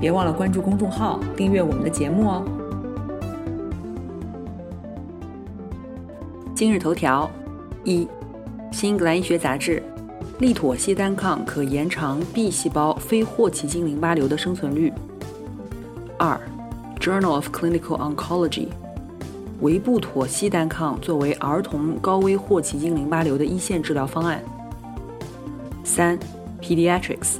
别忘了关注公众号，订阅我们的节目哦。今日头条：一，《新英格兰医学杂志》，利妥昔单抗可延长 B 细胞非霍奇金淋巴瘤的生存率。二，《Journal of Clinical Oncology》，维布妥昔单抗作为儿童高危霍奇金淋巴瘤的一线治疗方案。三，《Pediatrics》。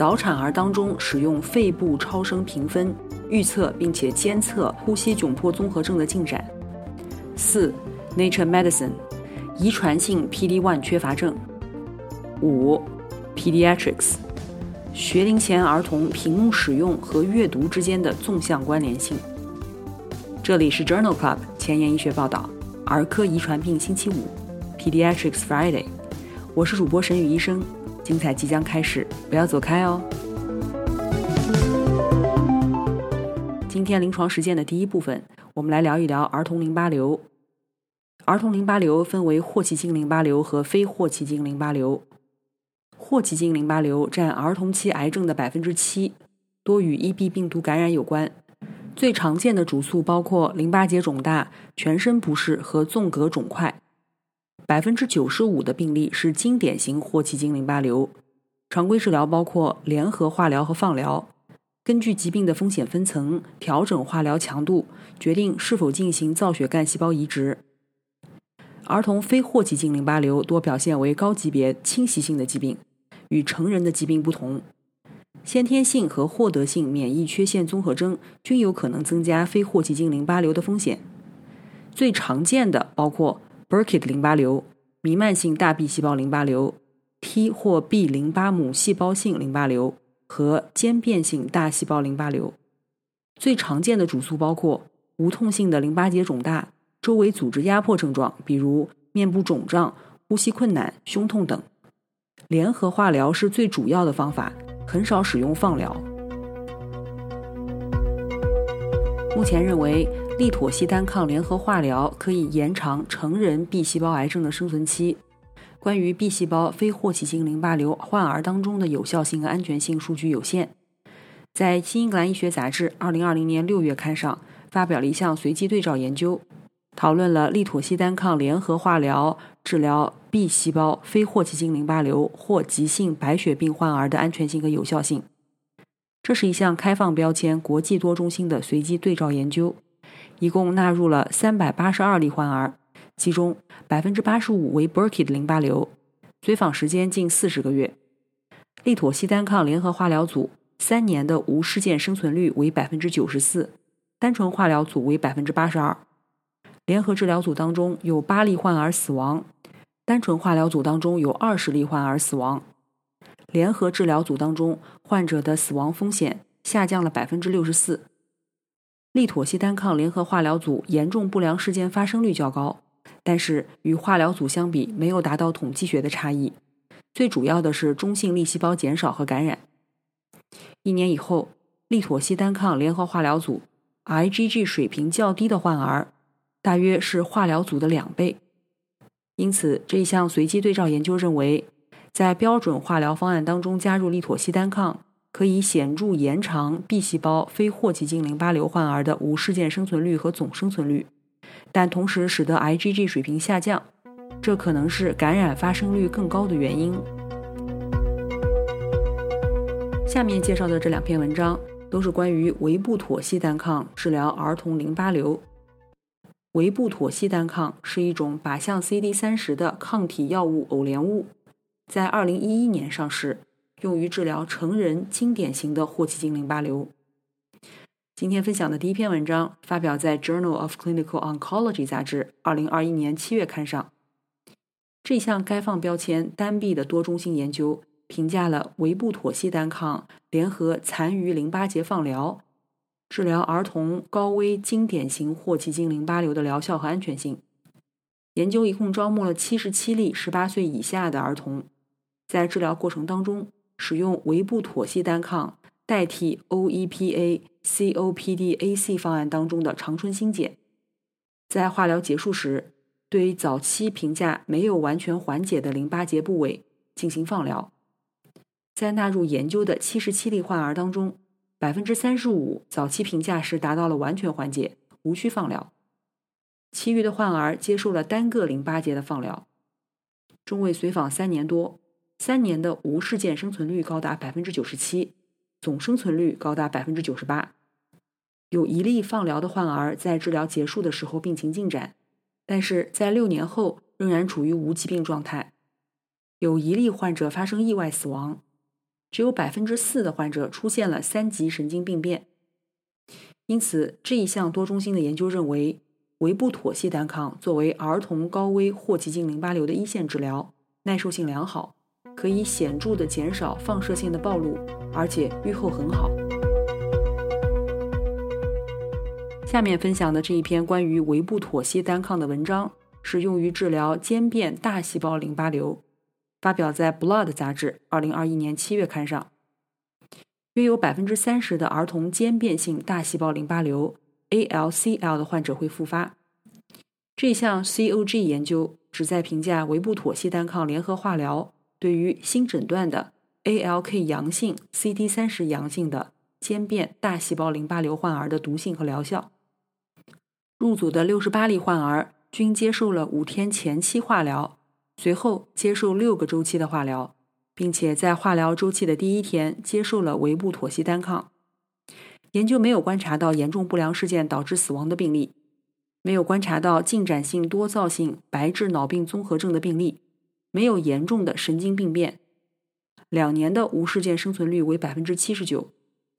早产儿当中使用肺部超声评分预测并且监测呼吸窘迫综合症的进展。四，Nature Medicine，遗传性 PD-1 缺乏症。五，Pediatrics，学龄前儿童屏幕使用和阅读之间的纵向关联性。这里是 Journal Club 前沿医学报道，儿科遗传病星期五，Pediatrics Friday，我是主播沈宇医生。精彩即将开始，不要走开哦！今天临床实践的第一部分，我们来聊一聊儿童淋巴瘤。儿童淋巴瘤分为霍奇金淋巴瘤和非霍奇金淋巴瘤。霍奇金淋巴瘤占儿童期癌症的百分之七，多与 EB 病毒感染有关。最常见的主诉包括淋巴结肿大、全身不适和纵隔肿块。百分之九十五的病例是经典型霍奇金淋巴瘤，常规治疗包括联合化疗和放疗。根据疾病的风险分层，调整化疗强度，决定是否进行造血干细胞移植。儿童非霍奇金淋巴瘤多表现为高级别侵袭性的疾病，与成人的疾病不同，先天性和获得性免疫缺陷综合征均有可能增加非霍奇金淋巴瘤的风险。最常见的包括。Burkitt 淋巴瘤、弥漫性大 B 细胞淋巴瘤、T 或 B 淋巴母细胞性淋巴瘤和间变性大细胞淋巴瘤。最常见的主诉包括无痛性的淋巴结肿大、周围组织压迫症状，比如面部肿胀、呼吸困难、胸痛等。联合化疗是最主要的方法，很少使用放疗。目前认为。利妥昔单抗联合化疗可以延长成人 B 细胞癌症的生存期。关于 B 细胞非霍奇金淋巴瘤患儿当中的有效性和安全性数据有限。在《新英格兰医学杂志》2020年6月刊上发表了一项随机对照研究，讨论了利妥昔单抗联合化疗治疗 B 细胞非霍奇金淋巴瘤或急性白血病患儿的安全性和有效性。这是一项开放标签、国际多中心的随机对照研究。一共纳入了三百八十二例患儿，其中百分之八十五为 Burkitt 淋巴瘤，随访时间近四十个月。利妥昔单抗联合化疗组三年的无事件生存率为百分之九十四，单纯化疗组为百分之八十二。联合治疗组当中有八例患儿死亡，单纯化疗组当中有二十例患儿死亡。联合治疗组当中患者的死亡风险下降了百分之六十四。利妥昔单抗联合化疗组严重不良事件发生率较高，但是与化疗组相比没有达到统计学的差异。最主要的是中性粒细胞减少和感染。一年以后，利妥昔单抗联合化疗组 IgG 水平较低的患儿，大约是化疗组的两倍。因此，这一项随机对照研究认为，在标准化疗方案当中加入利妥昔单抗。可以显著延长 B 细胞非霍奇金淋巴瘤患儿的无事件生存率和总生存率，但同时使得 IgG 水平下降，这可能是感染发生率更高的原因。下面介绍的这两篇文章都是关于维布妥昔单抗治疗儿童淋巴瘤。维布妥昔单抗是一种靶向 CD 三十的抗体药物偶联物，在2011年上市。用于治疗成人经典型的霍奇金淋巴瘤。今天分享的第一篇文章发表在《Journal of Clinical Oncology》杂志2021年7月刊上。这项开放标签单臂的多中心研究评价了维布妥昔单抗联合残余淋巴结放疗治疗儿童高危经典型霍奇金淋巴瘤的疗效和安全性。研究一共招募了七十七例十八岁以下的儿童，在治疗过程当中使用维布妥昔单抗代替 OEPA COPD-AC 方案当中的长春新碱，在化疗结束时。对早期评价没有完全缓解的淋巴结部位进行放疗，在纳入研究的七十七例患儿当中，百分之三十五早期评价是达到了完全缓解，无需放疗；其余的患儿接受了单个淋巴结的放疗。中位随访三年多，三年的无事件生存率高达百分之九十七，总生存率高达百分之九十八。有一例放疗的患儿在治疗结束的时候病情进展。但是在六年后仍然处于无疾病状态，有一例患者发生意外死亡，只有百分之四的患者出现了三级神经病变。因此，这一项多中心的研究认为，维布妥昔单抗作为儿童高危霍奇金淋巴瘤的一线治疗，耐受性良好，可以显著的减少放射性的暴露，而且预后很好。下面分享的这一篇关于维布妥昔单抗的文章，是用于治疗间变大细胞淋巴瘤，发表在《Blood》杂志二零二一年七月刊上。约有百分之三十的儿童间变性大细胞淋巴瘤 （ALCL） 的患者会复发。这项 COG 研究旨在评价维布妥昔单抗联合化疗对于新诊断的 ALK 阳性、CD 三十阳性的间变大细胞淋巴瘤患儿的毒性和疗效。入组的六十八例患儿均接受了五天前期化疗，随后接受六个周期的化疗，并且在化疗周期的第一天接受了维布妥昔单抗。研究没有观察到严重不良事件导致死亡的病例，没有观察到进展性多灶性白质脑病综合症的病例，没有严重的神经病变。两年的无事件生存率为百分之七十九，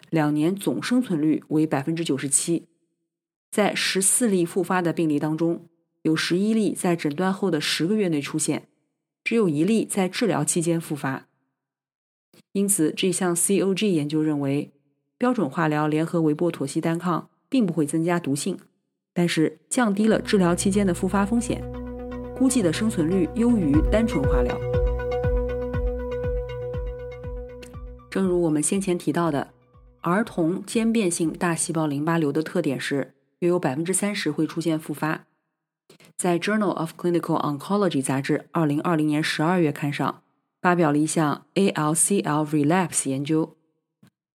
两年总生存率为百分之九十七。在十四例复发的病例当中，有十一例在诊断后的十个月内出现，只有一例在治疗期间复发。因此，这项 COG 研究认为，标准化疗联合维波妥昔单抗并不会增加毒性，但是降低了治疗期间的复发风险，估计的生存率优于单纯化疗。正如我们先前提到的，儿童间变性大细胞淋巴瘤的特点是。约有百分之三十会出现复发。在《Journal of Clinical Oncology》杂志二零二零年十二月刊上发表了一项 ALCL relapse 研究，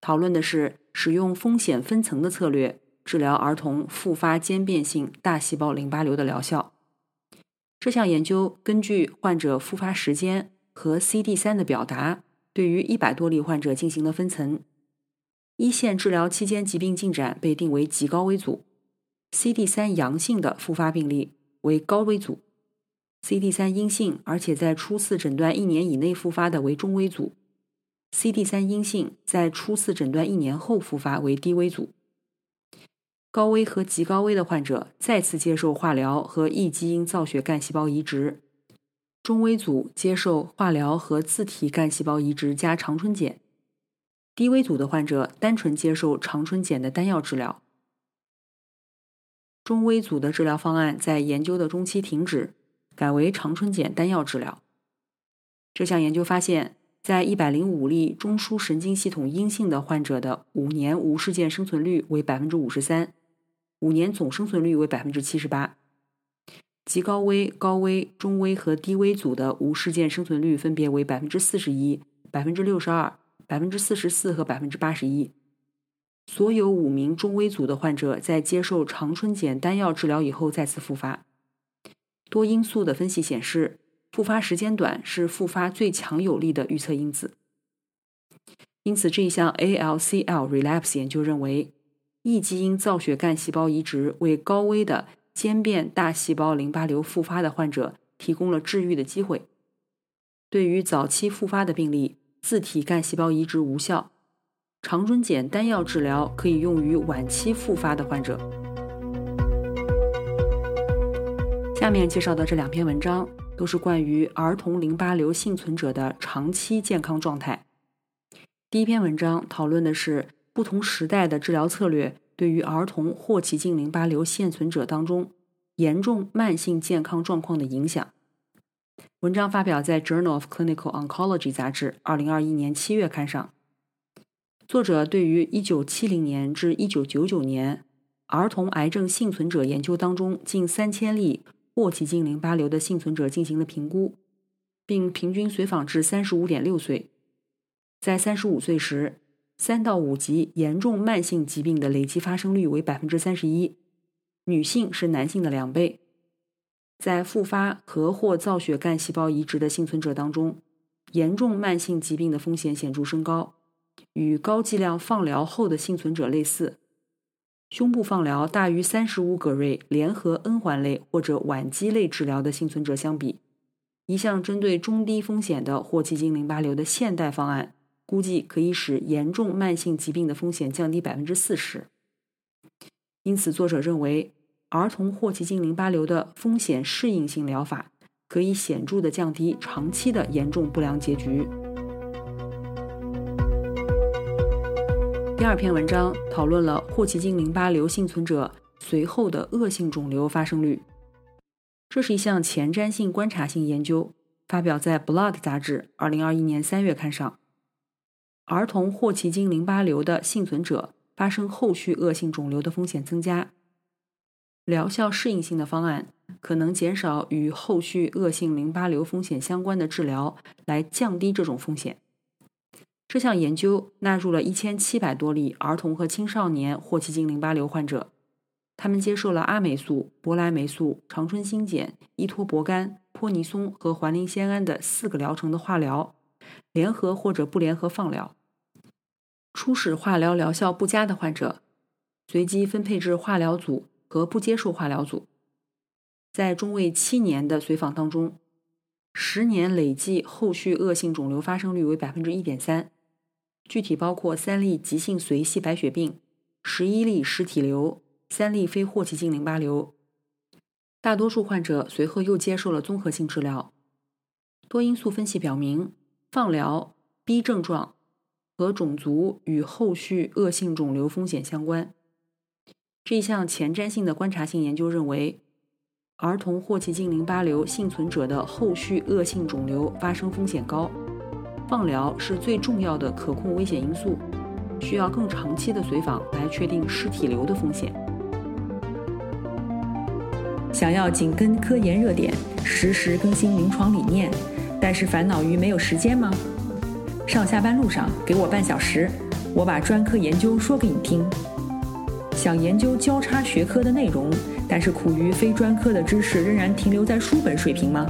讨论的是使用风险分层的策略治疗儿童复发间变性大细胞淋巴瘤的疗效。这项研究根据患者复发时间和 CD 三的表达，对于一百多例患者进行了分层。一线治疗期间疾病进展被定为极高危组。CD 三阳性的复发病例为高危组，CD 三阴性而且在初次诊断一年以内复发的为中危组，CD 三阴性在初次诊断一年后复发为低危组。高危和极高危的患者再次接受化疗和异基因造血干细胞移植，中危组接受化疗和自体干细胞移植加长春碱，低危组的患者单纯接受长春碱的单药治疗。中危组的治疗方案在研究的中期停止，改为长春碱单药治疗。这项研究发现，在一百零五例中枢神经系统阴性的患者的五年无事件生存率为百分之五十三，五年总生存率为百分之七十八。极高危、高危、中危和低危组的无事件生存率分别为百分之四十一、百分之六十二、百分之四十四和百分之八十一。所有五名中危组的患者在接受长春碱单药治疗以后再次复发。多因素的分析显示，复发时间短是复发最强有力的预测因子。因此，这一项 ALCL relapse 研究认为，异基因造血干细胞移植为高危的间变大细胞淋巴瘤复发的患者提供了治愈的机会。对于早期复发的病例，自体干细胞移植无效。长春碱单药治疗可以用于晚期复发的患者。下面介绍的这两篇文章都是关于儿童淋巴瘤幸存者的长期健康状态。第一篇文章讨论的是不同时代的治疗策略对于儿童霍奇金淋巴瘤现存者当中严重慢性健康状况的影响。文章发表在《Journal of Clinical Oncology》杂志二零二一年七月刊上。作者对于一九七零年至一九九九年儿童癌症幸存者研究当中近三千例霍奇金淋巴瘤的幸存者进行了评估，并平均随访至三十五点六岁。在三十五岁时，三到五级严重慢性疾病的累计发生率为百分之三十一，女性是男性的两倍。在复发和或造血干细胞移植的幸存者当中，严重慢性疾病的风险显著升高，与高剂量放疗后的幸存者类似。胸部放疗大于三十五葛瑞联合 N 环类或者晚期类治疗的幸存者相比，一项针对中低风险的霍奇金淋巴瘤的现代方案，估计可以使严重慢性疾病的风险降低百分之四十。因此，作者认为。儿童霍奇金淋巴瘤的风险适应性疗法可以显著的降低长期的严重不良结局。第二篇文章讨论了霍奇金淋巴瘤幸存者随后的恶性肿瘤发生率。这是一项前瞻性观察性研究，发表在《Blood》杂志二零二一年三月刊上。儿童霍奇金淋巴瘤的幸存者发生后续恶性肿瘤的风险增加。疗效适应性的方案可能减少与后续恶性淋巴瘤风险相关的治疗，来降低这种风险。这项研究纳入了一千七百多例儿童和青少年霍奇金淋巴瘤患者，他们接受了阿霉素、博莱霉素、长春新碱、依托博干、泼尼松和环磷酰胺的四个疗程的化疗，联合或者不联合放疗。初始化疗疗效不佳的患者，随机分配至化疗组。和不接受化疗组，在中位七年的随访当中，十年累计后续恶性肿瘤发生率为百分之一点三，具体包括三例急性髓系白血病、十一例实体瘤、三例非霍奇金淋巴瘤。大多数患者随后又接受了综合性治疗。多因素分析表明，放疗、B 症状和种族与后续恶性肿瘤风险相关。这一项前瞻性的观察性研究认为，儿童霍奇金淋巴瘤幸存者的后续恶性肿瘤发生风险高，放疗是最重要的可控危险因素，需要更长期的随访来确定实体瘤的风险。想要紧跟科研热点，实时更新临床理念，但是烦恼于没有时间吗？上下班路上给我半小时，我把专科研究说给你听。想研究交叉学科的内容，但是苦于非专科的知识仍然停留在书本水平吗？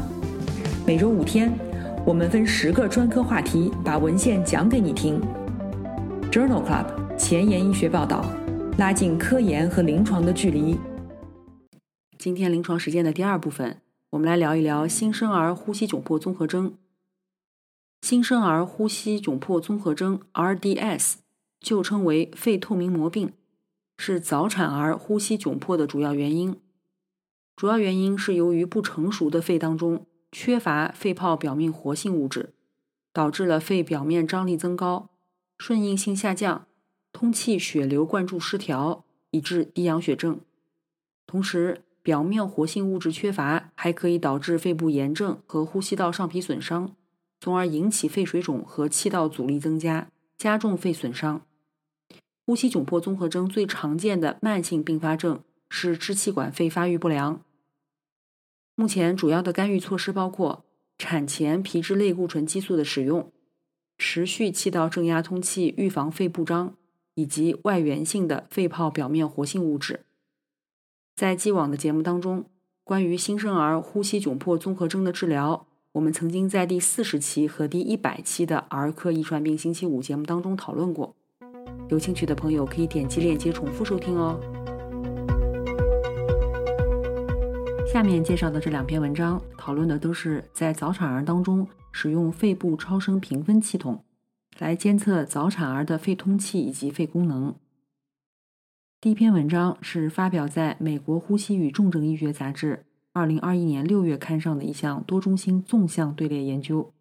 每周五天，我们分十个专科话题，把文献讲给你听。Journal Club 前沿医学报道，拉近科研和临床的距离。今天临床实践的第二部分，我们来聊一聊新生儿呼吸窘迫综合征。新生儿呼吸窘迫综合征 （RDS） 就称为肺透明膜病。是早产儿呼吸窘迫的主要原因，主要原因是由于不成熟的肺当中缺乏肺泡表面活性物质，导致了肺表面张力增高、顺应性下降、通气血流灌注失调，以致低氧血症。同时，表面活性物质缺乏还可以导致肺部炎症和呼吸道上皮损伤，从而引起肺水肿和气道阻力增加，加重肺损伤。呼吸窘迫综合征最常见的慢性并发症是支气管肺发育不良。目前主要的干预措施包括产前皮质类固醇激素的使用、持续气道正压通气预防肺部张，以及外源性的肺泡表面活性物质。在既往的节目当中，关于新生儿呼吸窘迫综合征的治疗，我们曾经在第四十期和第一百期的儿科遗传病星期五节目当中讨论过。有兴趣的朋友可以点击链接重复收听哦。下面介绍的这两篇文章讨论的都是在早产儿当中使用肺部超声评分系统来监测早产儿的肺通气以及肺功能。第一篇文章是发表在美国呼吸与重症医学杂志二零二一年六月刊上的一项多中心纵向队列研究。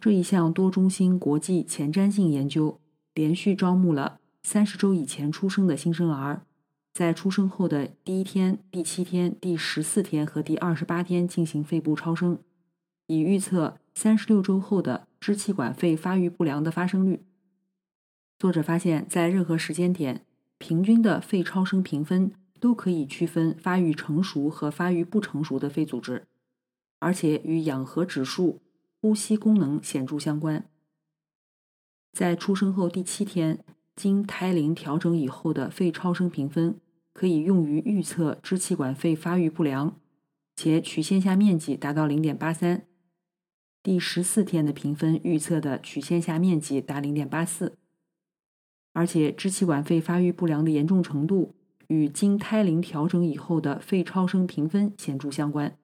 这一项多中心国际前瞻性研究。连续招募了三十周以前出生的新生儿，在出生后的第一天、第七天、第十四天和第二十八天进行肺部超声，以预测三十六周后的支气管肺发育不良的发生率。作者发现，在任何时间点，平均的肺超声评分都可以区分发育成熟和发育不成熟的肺组织，而且与氧合指数、呼吸功能显著相关。在出生后第七天，经胎龄调整以后的肺超声评分可以用于预测支气管肺发育不良，且曲线下面积达到零点八三。第十四天的评分预测的曲线下面积达零点八四，而且支气管肺发育不良的严重程度与经胎龄调整以后的肺超声评分显著相关。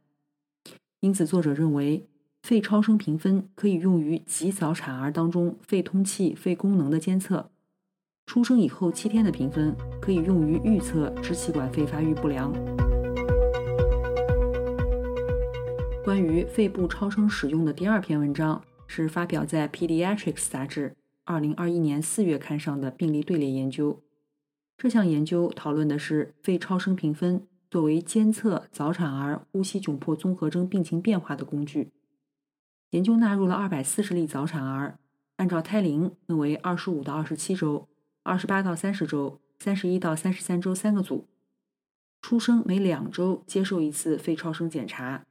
因此，作者认为。肺超声评分可以用于极早产儿当中肺通气、肺功能的监测。出生以后七天的评分可以用于预测支气管肺发育不良。关于肺部超声使用的第二篇文章是发表在《Pediatrics》杂志2021年4月刊上的病例队列研究。这项研究讨论的是肺超声评分作为监测早产儿呼吸窘迫综合征病情变化的工具。研究纳入了二百四十例早产儿，按照胎龄分为二十五到二十七周、二十八到三十周、三十一到三十三周三个组。出生每两周接受一次肺超声检查。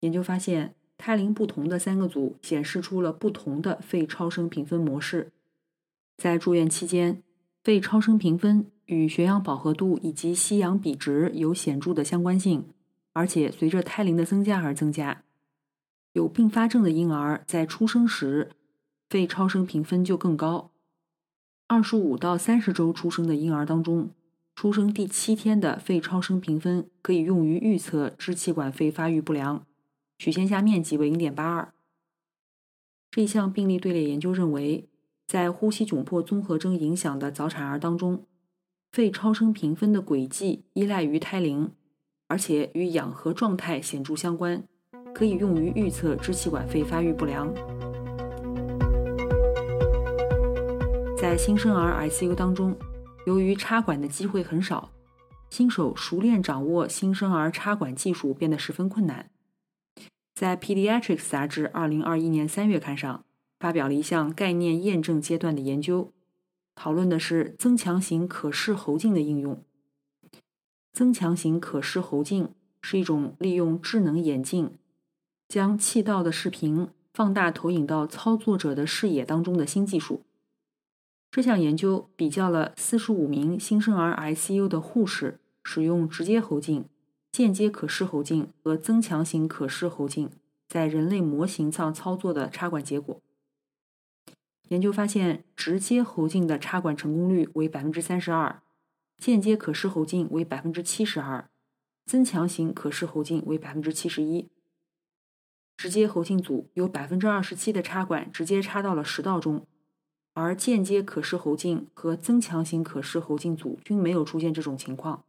研究发现，胎龄不同的三个组显示出了不同的肺超声评分模式。在住院期间，肺超声评分与血氧饱和度以及吸氧比值有显著的相关性，而且随着胎龄的增加而增加。有并发症的婴儿在出生时肺超声评分就更高。二十五到三十周出生的婴儿当中，出生第七天的肺超声评分可以用于预测支气管肺发育不良，曲线下面积为零点八二。这一项病例队列研究认为，在呼吸窘迫综合征影响的早产儿当中，肺超声评分的轨迹依赖于胎龄，而且与氧合状态显著相关。可以用于预测支气管肺发育不良。在新生儿 ICU 当中，由于插管的机会很少，新手熟练掌握新生儿插管技术变得十分困难。在《Pediatrics》杂志2021年3月刊上发表了一项概念验证阶段的研究，讨论的是增强型可视喉镜的应用。增强型可视喉镜是一种利用智能眼镜。将气道的视频放大投影到操作者的视野当中的新技术。这项研究比较了四十五名新生儿 ICU 的护士使用直接喉镜、间接可视喉镜和增强型可视喉镜在人类模型上操作的插管结果。研究发现，直接喉镜的插管成功率为百分之三十二，间接可视喉镜为百分之七十二，增强型可视喉镜为百分之七十一。直接喉镜组有百分之二十七的插管直接插到了食道中，而间接可视喉镜和增强型可视喉镜组均没有出现这种情况。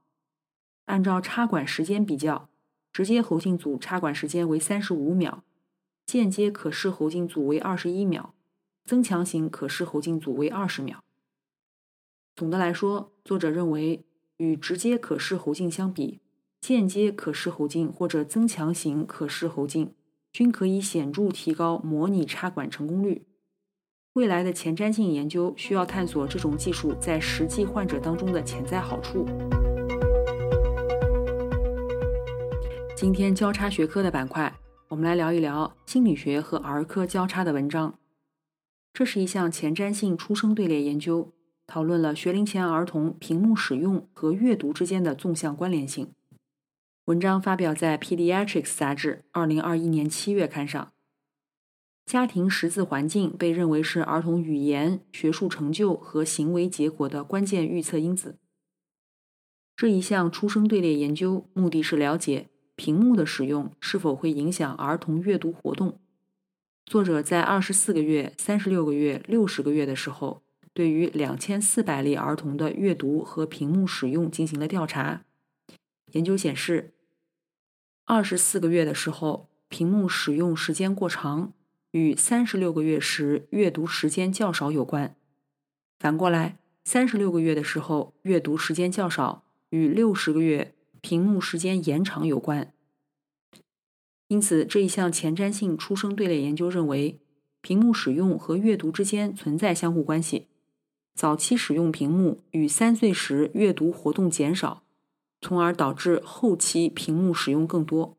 按照插管时间比较，直接喉镜组插管时间为三十五秒，间接可视喉镜组为二十一秒，增强型可视喉镜组为二十秒。总的来说，作者认为与直接可视喉镜相比，间接可视喉镜或者增强型可视喉镜。均可以显著提高模拟插管成功率。未来的前瞻性研究需要探索这种技术在实际患者当中的潜在好处。今天交叉学科的板块，我们来聊一聊心理学和儿科交叉的文章。这是一项前瞻性出生队列研究，讨论了学龄前儿童屏幕使用和阅读之间的纵向关联性。文章发表在《Pediatrics》杂志2021年7月刊上。家庭识字环境被认为是儿童语言、学术成就和行为结果的关键预测因子。这一项出生队列研究目的是了解屏幕的使用是否会影响儿童阅读活动。作者在24个月、36个月、60个月的时候，对于2400例儿童的阅读和屏幕使用进行了调查。研究显示。二十四个月的时候，屏幕使用时间过长，与三十六个月时阅读时间较少有关。反过来，三十六个月的时候阅读时间较少，与六十个月屏幕时间延长有关。因此，这一项前瞻性出生队列研究认为，屏幕使用和阅读之间存在相互关系。早期使用屏幕与三岁时阅读活动减少，从而导致后期屏幕使用更多。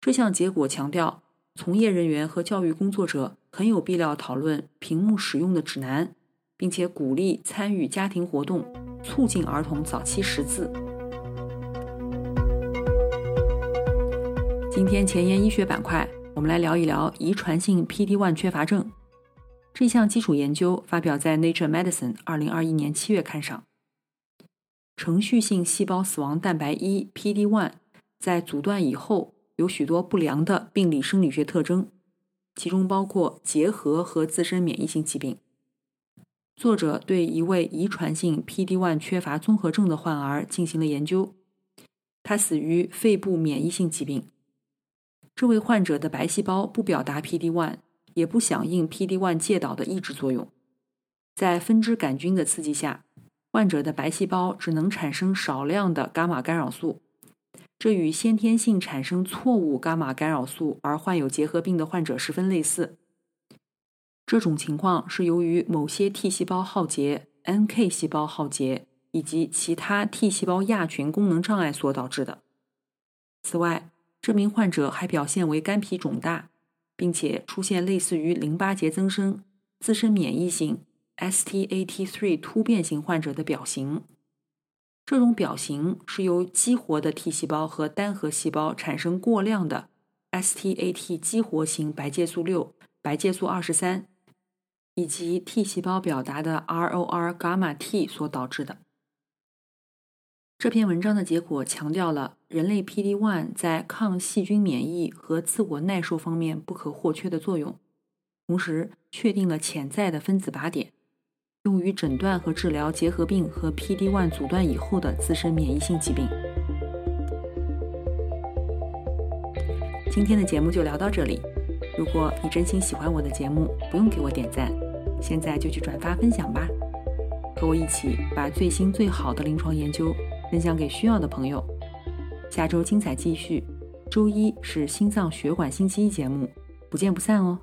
这项结果强调，从业人员和教育工作者很有必要讨论屏幕使用的指南，并且鼓励参与家庭活动，促进儿童早期识字。今天前沿医学板块，我们来聊一聊遗传性 PD-1 缺乏症。这项基础研究发表在《Nature Medicine》二零二一年七月刊上。程序性细胞死亡蛋白一 PD-1 在阻断以后有许多不良的病理生理学特征，其中包括结核和自身免疫性疾病。作者对一位遗传性 PD-1 缺乏综合症的患儿进行了研究，他死于肺部免疫性疾病。这位患者的白细胞不表达 PD-1，也不响应 PD-1 介导的抑制作用。在分支杆菌的刺激下，患者的白细胞只能产生少量的伽马干扰素。这与先天性产生错误伽马干扰素而患有结核病的患者十分类似。这种情况是由于某些 T 细胞耗竭、NK 细胞耗竭以及其他 T 细胞亚群功能障碍所导致的。此外，这名患者还表现为肝脾肿大，并且出现类似于淋巴结增生、自身免疫性 STAT3 突变型患者的表型。这种表型是由激活的 T 细胞和单核细胞产生过量的 STAT 激活型白介素六、白介素二十三，以及 T 细胞表达的 ROR 伽马 T 所导致的。这篇文章的结果强调了人类 PD-1 在抗细菌免疫和自我耐受方面不可或缺的作用，同时确定了潜在的分子靶点，用于诊断和治疗结核病和 PD-1 阻断以后的自身免疫性疾病。今天的节目就聊到这里。如果你真心喜欢我的节目，不用给我点赞，现在就去转发分享吧，和我一起把最新最好的临床研究。分享给需要的朋友。下周精彩继续，周一是心脏血管星期一节目，不见不散哦。